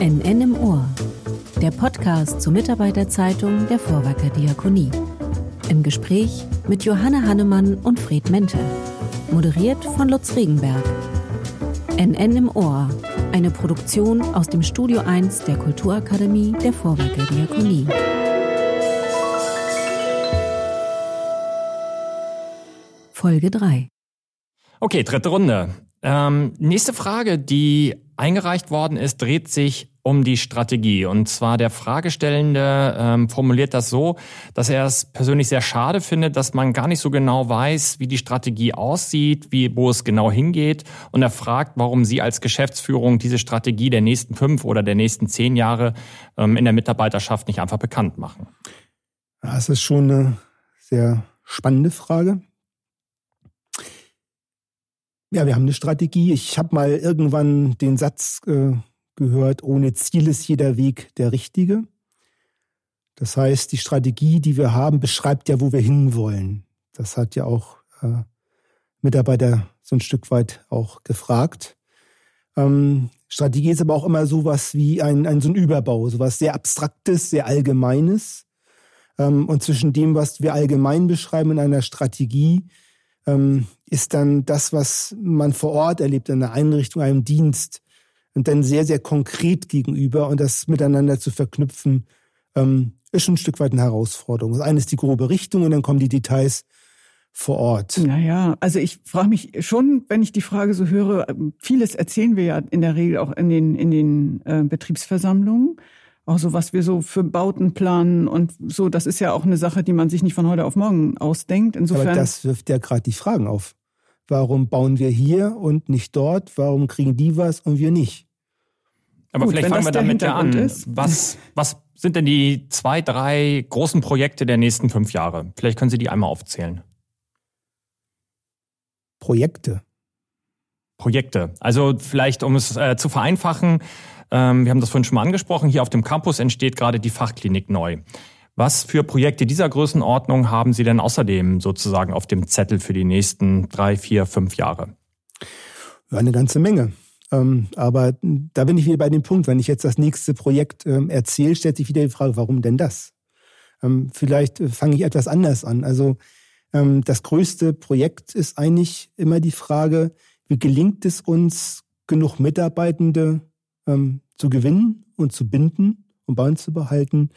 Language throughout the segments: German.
NN im Ohr. Der Podcast zur Mitarbeiterzeitung der Vorwerker Diakonie. Im Gespräch mit Johanna Hannemann und Fred Mente. Moderiert von Lutz Regenberg. NN im Ohr. Eine Produktion aus dem Studio 1 der Kulturakademie der Vorwerker Diakonie. Folge 3. Okay, dritte Runde. Ähm, nächste Frage, die eingereicht worden ist, dreht sich um die Strategie. Und zwar der Fragestellende ähm, formuliert das so, dass er es persönlich sehr schade findet, dass man gar nicht so genau weiß, wie die Strategie aussieht, wie, wo es genau hingeht. Und er fragt, warum Sie als Geschäftsführung diese Strategie der nächsten fünf oder der nächsten zehn Jahre ähm, in der Mitarbeiterschaft nicht einfach bekannt machen. Das ist schon eine sehr spannende Frage. Ja, wir haben eine Strategie. Ich habe mal irgendwann den Satz äh, gehört, ohne Ziel ist jeder Weg der richtige. Das heißt, die Strategie, die wir haben, beschreibt ja, wo wir hinwollen. Das hat ja auch äh, Mitarbeiter so ein Stück weit auch gefragt. Ähm, Strategie ist aber auch immer sowas wie ein, ein so ein Überbau, sowas sehr Abstraktes, sehr Allgemeines. Ähm, und zwischen dem, was wir allgemein beschreiben in einer Strategie, ähm, ist dann das, was man vor Ort erlebt, in einer Einrichtung, einem Dienst, und dann sehr, sehr konkret gegenüber und das miteinander zu verknüpfen, ähm, ist schon ein Stück weit eine Herausforderung. Das eine ist die grobe Richtung und dann kommen die Details vor Ort. Naja, also ich frage mich schon, wenn ich die Frage so höre, vieles erzählen wir ja in der Regel auch in den, in den äh, Betriebsversammlungen auch so, was wir so für Bauten planen und so, das ist ja auch eine Sache, die man sich nicht von heute auf morgen ausdenkt. Insofern. Aber das wirft ja gerade die Fragen auf. Warum bauen wir hier und nicht dort? Warum kriegen die was und wir nicht? Aber Gut, vielleicht fangen wir damit ja an. Ist. Was, was sind denn die zwei, drei großen Projekte der nächsten fünf Jahre? Vielleicht können Sie die einmal aufzählen. Projekte. Projekte. Also vielleicht, um es äh, zu vereinfachen, ähm, wir haben das vorhin schon mal angesprochen, hier auf dem Campus entsteht gerade die Fachklinik neu. Was für Projekte dieser Größenordnung haben Sie denn außerdem sozusagen auf dem Zettel für die nächsten drei, vier, fünf Jahre? eine ganze Menge. Ähm, aber da bin ich wieder bei dem Punkt, wenn ich jetzt das nächste Projekt ähm, erzähle, stellt sich wieder die Frage, warum denn das? Ähm, vielleicht äh, fange ich etwas anders an. Also das größte Projekt ist eigentlich immer die Frage, wie gelingt es uns, genug Mitarbeitende zu gewinnen und zu binden und bei uns zu behalten,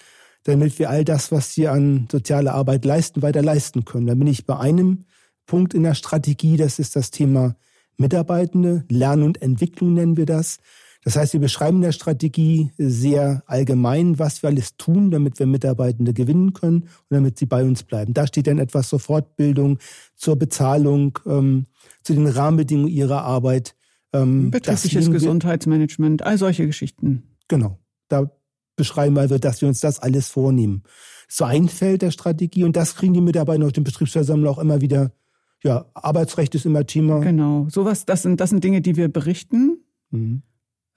damit wir all das, was wir an sozialer Arbeit leisten, weiter leisten können. Da bin ich bei einem Punkt in der Strategie, das ist das Thema Mitarbeitende, Lernen und Entwicklung nennen wir das. Das heißt, wir beschreiben in der Strategie sehr allgemein, was wir alles tun, damit wir Mitarbeitende gewinnen können und damit sie bei uns bleiben. Da steht dann etwas zur Fortbildung, zur Bezahlung, ähm, zu den Rahmenbedingungen ihrer Arbeit. Ähm, Betriebliches Gesundheitsmanagement, all solche Geschichten. Genau. Da beschreiben wir, also, dass wir uns das alles vornehmen. So ein Feld der Strategie und das kriegen die Mitarbeiter auf dem Betriebsversammlung auch immer wieder. Ja, Arbeitsrecht ist immer Thema. Genau. Sowas, das sind, das sind Dinge, die wir berichten. Mhm.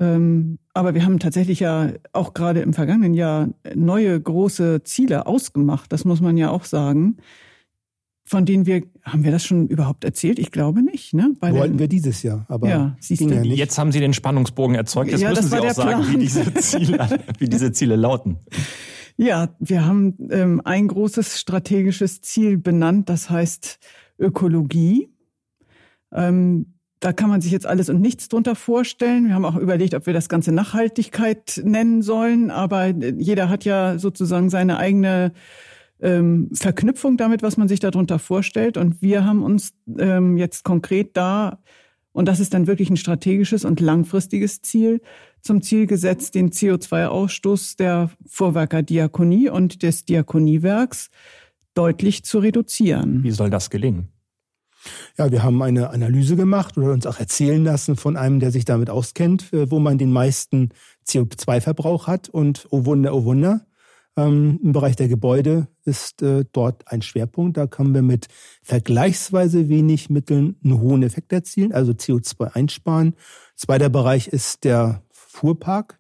Ähm, aber wir haben tatsächlich ja auch gerade im vergangenen Jahr neue große Ziele ausgemacht. Das muss man ja auch sagen von denen wir, haben wir das schon überhaupt erzählt? Ich glaube nicht. Ne? Bei Wollten wir dieses Jahr, aber ja, ging ja nicht. Jetzt haben Sie den Spannungsbogen erzeugt. Jetzt ja, müssen Sie auch sagen, wie diese, Ziele, wie diese Ziele lauten. Ja, wir haben ähm, ein großes strategisches Ziel benannt, das heißt Ökologie. Ähm, da kann man sich jetzt alles und nichts drunter vorstellen. Wir haben auch überlegt, ob wir das Ganze Nachhaltigkeit nennen sollen, aber jeder hat ja sozusagen seine eigene ähm, Verknüpfung damit, was man sich darunter vorstellt. Und wir haben uns ähm, jetzt konkret da, und das ist dann wirklich ein strategisches und langfristiges Ziel, zum Ziel gesetzt, den CO2-Ausstoß der Vorwerker Diakonie und des Diakoniewerks deutlich zu reduzieren. Wie soll das gelingen? Ja, wir haben eine Analyse gemacht oder uns auch erzählen lassen von einem, der sich damit auskennt, äh, wo man den meisten CO2-Verbrauch hat. Und oh Wunder, oh Wunder, ähm, Im Bereich der Gebäude ist äh, dort ein Schwerpunkt. Da können wir mit vergleichsweise wenig Mitteln einen hohen Effekt erzielen, also CO2 einsparen. Zweiter Bereich ist der Fuhrpark.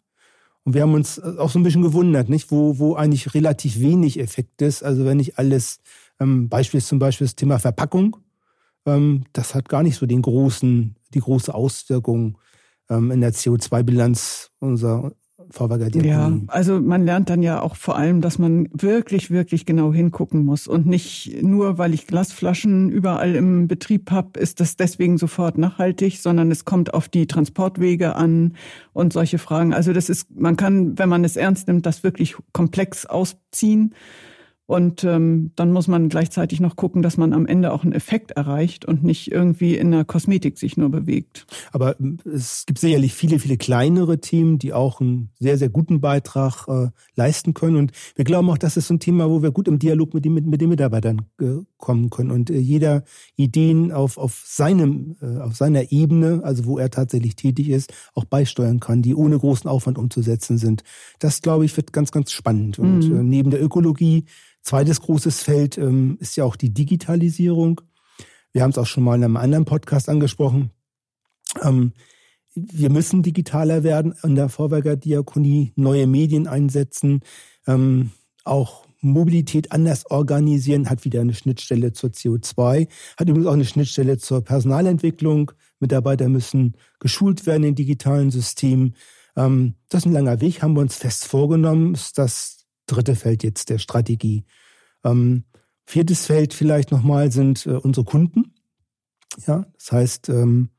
Und wir haben uns äh, auch so ein bisschen gewundert, nicht, wo, wo eigentlich relativ wenig Effekt ist. Also wenn ich alles, ähm, Beispiel ist zum Beispiel das Thema Verpackung, ähm, das hat gar nicht so den großen, die große Auswirkung ähm, in der CO2-Bilanz unserer Vorwerker Ja, also man lernt dann ja auch vor allem, dass man wirklich, wirklich genau hingucken muss und nicht nur, weil ich Glasflaschen überall im Betrieb habe, ist das deswegen sofort nachhaltig, sondern es kommt auf die Transportwege an und solche Fragen. Also das ist, man kann, wenn man es ernst nimmt, das wirklich komplex ausziehen. Und ähm, dann muss man gleichzeitig noch gucken, dass man am Ende auch einen Effekt erreicht und nicht irgendwie in der Kosmetik sich nur bewegt. Aber ähm, es gibt sicherlich viele, viele kleinere Themen, die auch einen sehr, sehr guten Beitrag äh, leisten können. Und wir glauben auch, das ist so ein Thema, wo wir gut im Dialog mit, den, mit, mit den Mitarbeitern äh, kommen können und äh, jeder Ideen auf, auf, seinem, äh, auf seiner Ebene, also wo er tatsächlich tätig ist, auch beisteuern kann, die ohne großen Aufwand umzusetzen sind. Das, glaube ich, wird ganz, ganz spannend. Und mhm. äh, neben der Ökologie Zweites großes Feld ähm, ist ja auch die Digitalisierung. Wir haben es auch schon mal in einem anderen Podcast angesprochen. Ähm, wir müssen digitaler werden in der Vorwerkerdiakonie, neue Medien einsetzen, ähm, auch Mobilität anders organisieren, hat wieder eine Schnittstelle zur CO2, hat übrigens auch eine Schnittstelle zur Personalentwicklung. Mitarbeiter müssen geschult werden in digitalen Systemen. Ähm, das ist ein langer Weg, haben wir uns fest vorgenommen, ist das dritte Feld jetzt der Strategie. Ähm, viertes Feld vielleicht nochmal sind äh, unsere Kunden. Ja, das heißt, ähm,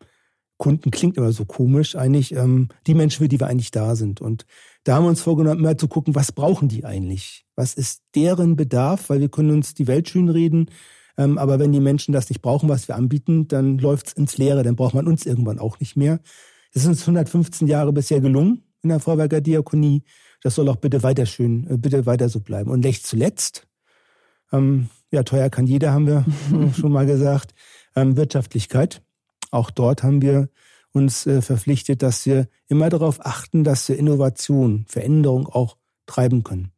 Kunden klingt immer so komisch, eigentlich ähm, die Menschen, für die wir eigentlich da sind. Und da haben wir uns vorgenommen, immer zu gucken, was brauchen die eigentlich? Was ist deren Bedarf? Weil wir können uns die Welt schön reden, ähm, aber wenn die Menschen das nicht brauchen, was wir anbieten, dann läuft's ins Leere, dann braucht man uns irgendwann auch nicht mehr. Es ist uns 115 Jahre bisher gelungen in der Vorwerker Diakonie. Das soll auch bitte weiter schön, äh, bitte weiter so bleiben. Und nicht zuletzt, ähm, ja, teuer kann jeder, haben wir schon mal gesagt, ähm, Wirtschaftlichkeit. Auch dort haben wir uns äh, verpflichtet, dass wir immer darauf achten, dass wir Innovation, Veränderung auch treiben können.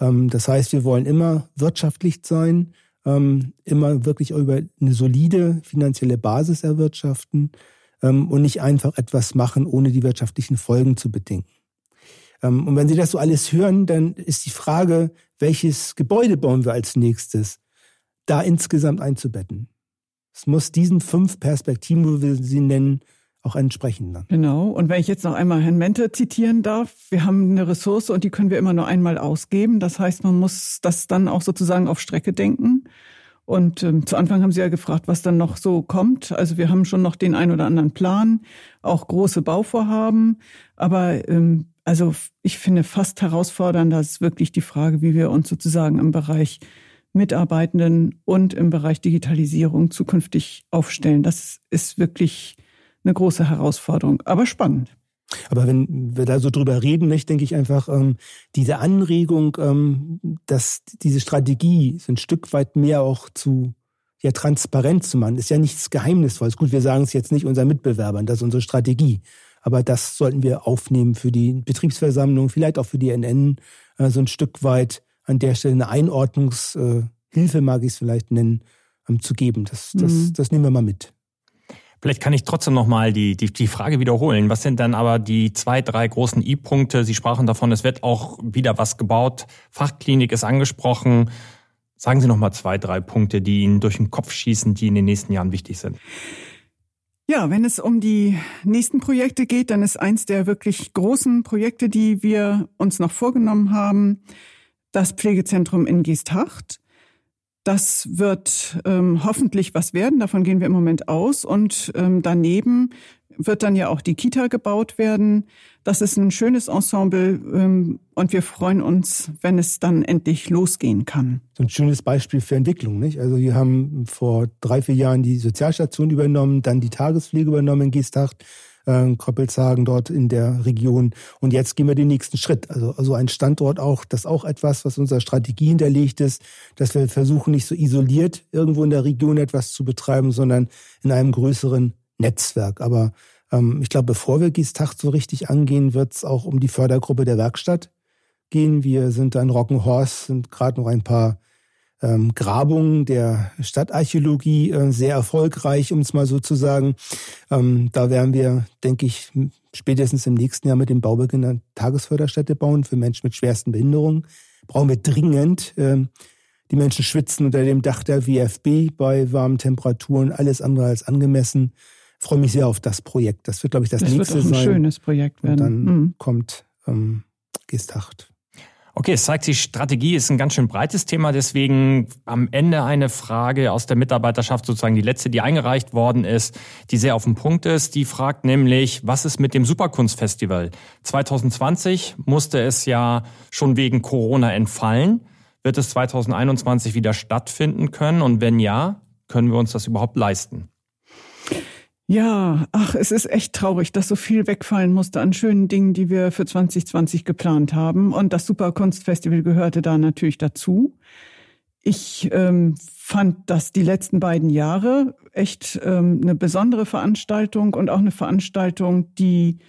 Ähm, das heißt, wir wollen immer wirtschaftlich sein, ähm, immer wirklich über eine solide finanzielle Basis erwirtschaften ähm, und nicht einfach etwas machen, ohne die wirtschaftlichen Folgen zu bedenken. Ähm, und wenn Sie das so alles hören, dann ist die Frage, welches Gebäude bauen wir als nächstes, da insgesamt einzubetten. Es muss diesen fünf Perspektiven, wo wir sie nennen, auch entsprechen. Dann. Genau. Und wenn ich jetzt noch einmal Herrn Mente zitieren darf, wir haben eine Ressource und die können wir immer nur einmal ausgeben. Das heißt, man muss das dann auch sozusagen auf Strecke denken. Und ähm, zu Anfang haben Sie ja gefragt, was dann noch so kommt. Also wir haben schon noch den ein oder anderen Plan, auch große Bauvorhaben. Aber ähm, also ich finde fast herausfordernder ist wirklich die Frage, wie wir uns sozusagen im Bereich Mitarbeitenden und im Bereich Digitalisierung zukünftig aufstellen. Das ist wirklich eine große Herausforderung, aber spannend. Aber wenn wir da so drüber reden, nicht, denke ich einfach, ähm, diese Anregung, ähm, dass diese Strategie so ein Stück weit mehr auch zu ja, transparent zu machen, ist ja nichts Geheimnisvolles. Gut, wir sagen es jetzt nicht unseren Mitbewerbern, das ist unsere Strategie. Aber das sollten wir aufnehmen für die Betriebsversammlung, vielleicht auch für die NN, äh, so ein Stück weit an der Stelle eine Einordnungshilfe, äh, mag ich es vielleicht nennen, ähm, zu geben. Das, das, mhm. das nehmen wir mal mit. Vielleicht kann ich trotzdem nochmal die, die, die Frage wiederholen. Was sind dann aber die zwei, drei großen I-Punkte? Sie sprachen davon, es wird auch wieder was gebaut. Fachklinik ist angesprochen. Sagen Sie nochmal zwei, drei Punkte, die Ihnen durch den Kopf schießen, die in den nächsten Jahren wichtig sind. Ja, wenn es um die nächsten Projekte geht, dann ist eins der wirklich großen Projekte, die wir uns noch vorgenommen haben, das Pflegezentrum in Geesthacht. Das wird ähm, hoffentlich was werden, davon gehen wir im Moment aus. Und ähm, daneben wird dann ja auch die Kita gebaut werden. Das ist ein schönes Ensemble ähm, und wir freuen uns, wenn es dann endlich losgehen kann. So ein schönes Beispiel für Entwicklung, nicht? Also wir haben vor drei, vier Jahren die Sozialstation übernommen, dann die Tagespflege übernommen in Geesthacht äh, Koppelshagen dort in der Region. Und jetzt gehen wir den nächsten Schritt. Also, also ein Standort auch, das auch etwas, was unserer Strategie hinterlegt ist, dass wir versuchen, nicht so isoliert irgendwo in der Region etwas zu betreiben, sondern in einem größeren Netzwerk. Aber ähm, ich glaube, bevor wir Giestacht so richtig angehen, wird es auch um die Fördergruppe der Werkstatt gehen. Wir sind da in Rockenhorst, sind gerade noch ein paar ähm, Grabungen der Stadtarchäologie äh, sehr erfolgreich, um es mal so zu sagen. Ähm, da werden wir, denke ich, spätestens im nächsten Jahr mit dem Baubeginn eine Tagesförderstätte bauen für Menschen mit schwersten Behinderungen. Brauchen wir dringend. Ähm, die Menschen schwitzen unter dem Dach der WFB bei warmen Temperaturen, alles andere als angemessen. Ich freue mich sehr auf das Projekt. Das wird, glaube ich, das, das nächste sein. Das wird auch ein sein. schönes Projekt werden. Und dann mhm. kommt ähm, Gestacht. Okay, es zeigt sich, Strategie ist ein ganz schön breites Thema. Deswegen am Ende eine Frage aus der Mitarbeiterschaft, sozusagen die letzte, die eingereicht worden ist, die sehr auf den Punkt ist. Die fragt nämlich, was ist mit dem Superkunstfestival? 2020 musste es ja schon wegen Corona entfallen. Wird es 2021 wieder stattfinden können? Und wenn ja, können wir uns das überhaupt leisten? Ja, ach, es ist echt traurig, dass so viel wegfallen musste an schönen Dingen, die wir für 2020 geplant haben. Und das Superkunstfestival gehörte da natürlich dazu. Ich ähm, fand das die letzten beiden Jahre echt ähm, eine besondere Veranstaltung und auch eine Veranstaltung, die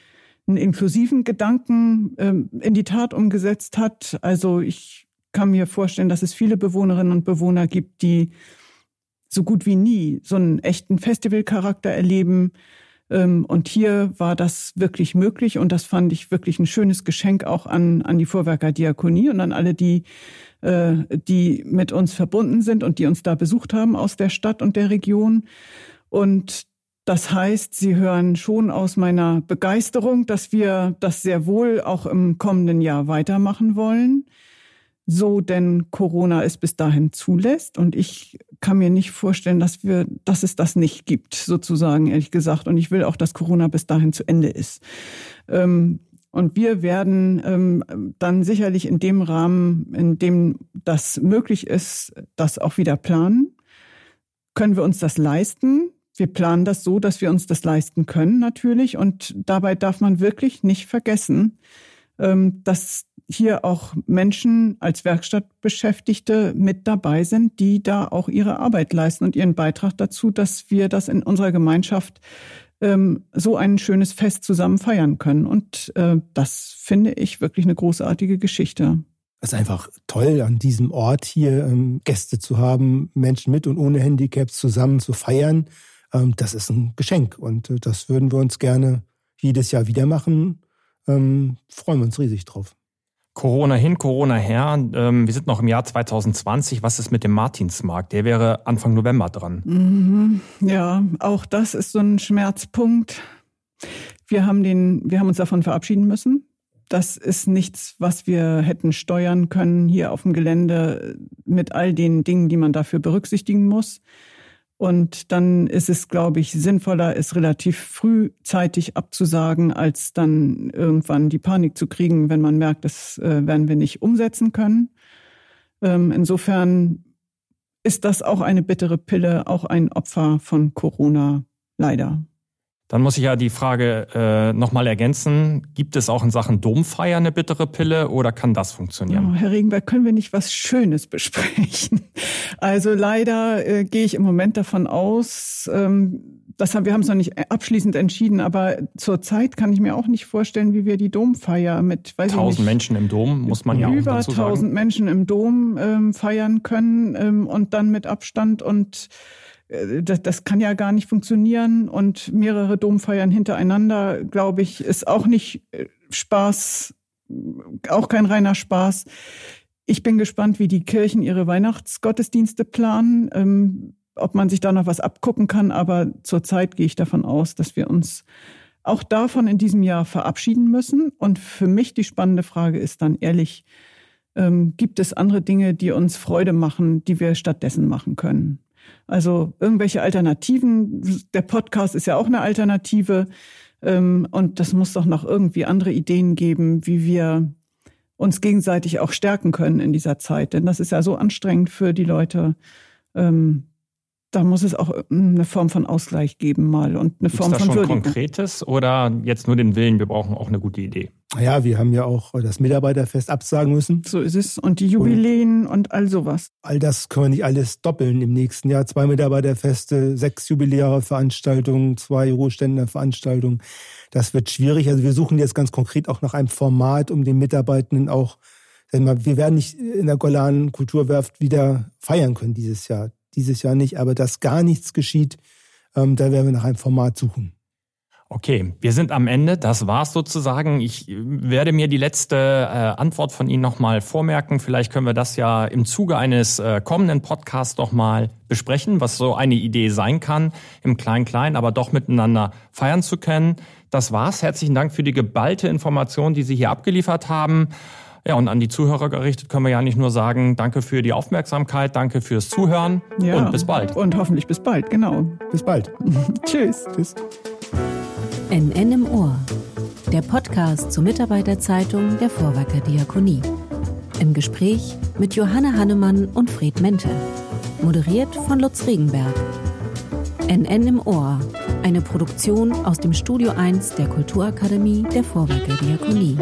einen inklusiven Gedanken ähm, in die Tat umgesetzt hat. Also ich kann mir vorstellen, dass es viele Bewohnerinnen und Bewohner gibt, die so gut wie nie so einen echten Festivalcharakter erleben. Ähm, und hier war das wirklich möglich und das fand ich wirklich ein schönes Geschenk auch an, an die Vorwerker Diakonie und an alle, die, äh, die mit uns verbunden sind und die uns da besucht haben aus der Stadt und der Region. Und das heißt, Sie hören schon aus meiner Begeisterung, dass wir das sehr wohl auch im kommenden Jahr weitermachen wollen so denn Corona es bis dahin zulässt. Und ich kann mir nicht vorstellen, dass wir, dass es das nicht gibt, sozusagen, ehrlich gesagt. Und ich will auch, dass Corona bis dahin zu Ende ist. Ähm, und wir werden ähm, dann sicherlich in dem Rahmen, in dem das möglich ist, das auch wieder planen. Können wir uns das leisten? Wir planen das so, dass wir uns das leisten können, natürlich. Und dabei darf man wirklich nicht vergessen, ähm, dass hier auch Menschen als Werkstattbeschäftigte mit dabei sind, die da auch ihre Arbeit leisten und ihren Beitrag dazu, dass wir das in unserer Gemeinschaft ähm, so ein schönes Fest zusammen feiern können. Und äh, das finde ich wirklich eine großartige Geschichte. Es ist einfach toll, an diesem Ort hier ähm, Gäste zu haben, Menschen mit und ohne Handicaps zusammen zu feiern. Ähm, das ist ein Geschenk und äh, das würden wir uns gerne jedes Jahr wieder machen. Ähm, freuen wir uns riesig drauf. Corona hin, Corona her. Ähm, wir sind noch im Jahr 2020. Was ist mit dem Martinsmarkt? Der wäre Anfang November dran. Mhm. Ja, auch das ist so ein Schmerzpunkt. Wir haben den, wir haben uns davon verabschieden müssen. Das ist nichts, was wir hätten steuern können hier auf dem Gelände mit all den Dingen, die man dafür berücksichtigen muss. Und dann ist es, glaube ich, sinnvoller, es relativ frühzeitig abzusagen, als dann irgendwann die Panik zu kriegen, wenn man merkt, das äh, werden wir nicht umsetzen können. Ähm, insofern ist das auch eine bittere Pille, auch ein Opfer von Corona, leider. Dann muss ich ja die Frage äh, nochmal ergänzen. Gibt es auch in Sachen Domfeier eine bittere Pille oder kann das funktionieren? Oh, Herr Regenberg, können wir nicht was Schönes besprechen? Also leider äh, gehe ich im Moment davon aus, ähm, das haben, wir haben es noch nicht abschließend entschieden, aber zurzeit kann ich mir auch nicht vorstellen, wie wir die Domfeier mit weiß tausend Menschen im Dom muss man ja auch über tausend Menschen im Dom ähm, feiern können ähm, und dann mit Abstand und das, das kann ja gar nicht funktionieren und mehrere Domfeiern hintereinander, glaube ich, ist auch nicht äh, Spaß, auch kein reiner Spaß. Ich bin gespannt, wie die Kirchen ihre Weihnachtsgottesdienste planen, ähm, ob man sich da noch was abgucken kann, aber zurzeit gehe ich davon aus, dass wir uns auch davon in diesem Jahr verabschieden müssen. Und für mich die spannende Frage ist dann ehrlich, ähm, gibt es andere Dinge, die uns Freude machen, die wir stattdessen machen können? Also irgendwelche Alternativen. Der Podcast ist ja auch eine Alternative. Ähm, und das muss doch noch irgendwie andere Ideen geben, wie wir uns gegenseitig auch stärken können in dieser Zeit. Denn das ist ja so anstrengend für die Leute. Ähm, da muss es auch eine Form von Ausgleich geben mal und eine Gibt's Form da von schon Würdigung. Konkretes oder jetzt nur den Willen, wir brauchen auch eine gute Idee? Ja, wir haben ja auch das Mitarbeiterfest absagen müssen. So ist es. Und die Jubiläen und, und all sowas. All das können wir nicht alles doppeln im nächsten Jahr. Zwei Mitarbeiterfeste, sechs jubiläre Veranstaltungen, zwei Ruheständlerveranstaltungen. Das wird schwierig. Also wir suchen jetzt ganz konkret auch nach einem Format, um den Mitarbeitenden auch, wir werden nicht in der Golan Kulturwerft wieder feiern können dieses Jahr dieses Jahr nicht, aber dass gar nichts geschieht, ähm, da werden wir nach einem Format suchen. Okay, wir sind am Ende. Das war's sozusagen. Ich werde mir die letzte äh, Antwort von Ihnen nochmal vormerken. Vielleicht können wir das ja im Zuge eines äh, kommenden Podcasts nochmal besprechen, was so eine Idee sein kann, im Klein-Klein, aber doch miteinander feiern zu können. Das war's. Herzlichen Dank für die geballte Information, die Sie hier abgeliefert haben. Ja, und an die Zuhörer gerichtet können wir ja nicht nur sagen, danke für die Aufmerksamkeit, danke fürs Zuhören ja, und bis bald. Und hoffentlich bis bald, genau. Bis bald. Tschüss. Tschüss. NN im Ohr. Der Podcast zur Mitarbeiterzeitung der Vorwerker Diakonie. Im Gespräch mit Johanne Hannemann und Fred Mente. Moderiert von Lutz Regenberg. NN im Ohr. Eine Produktion aus dem Studio 1 der Kulturakademie der Vorwerker Diakonie.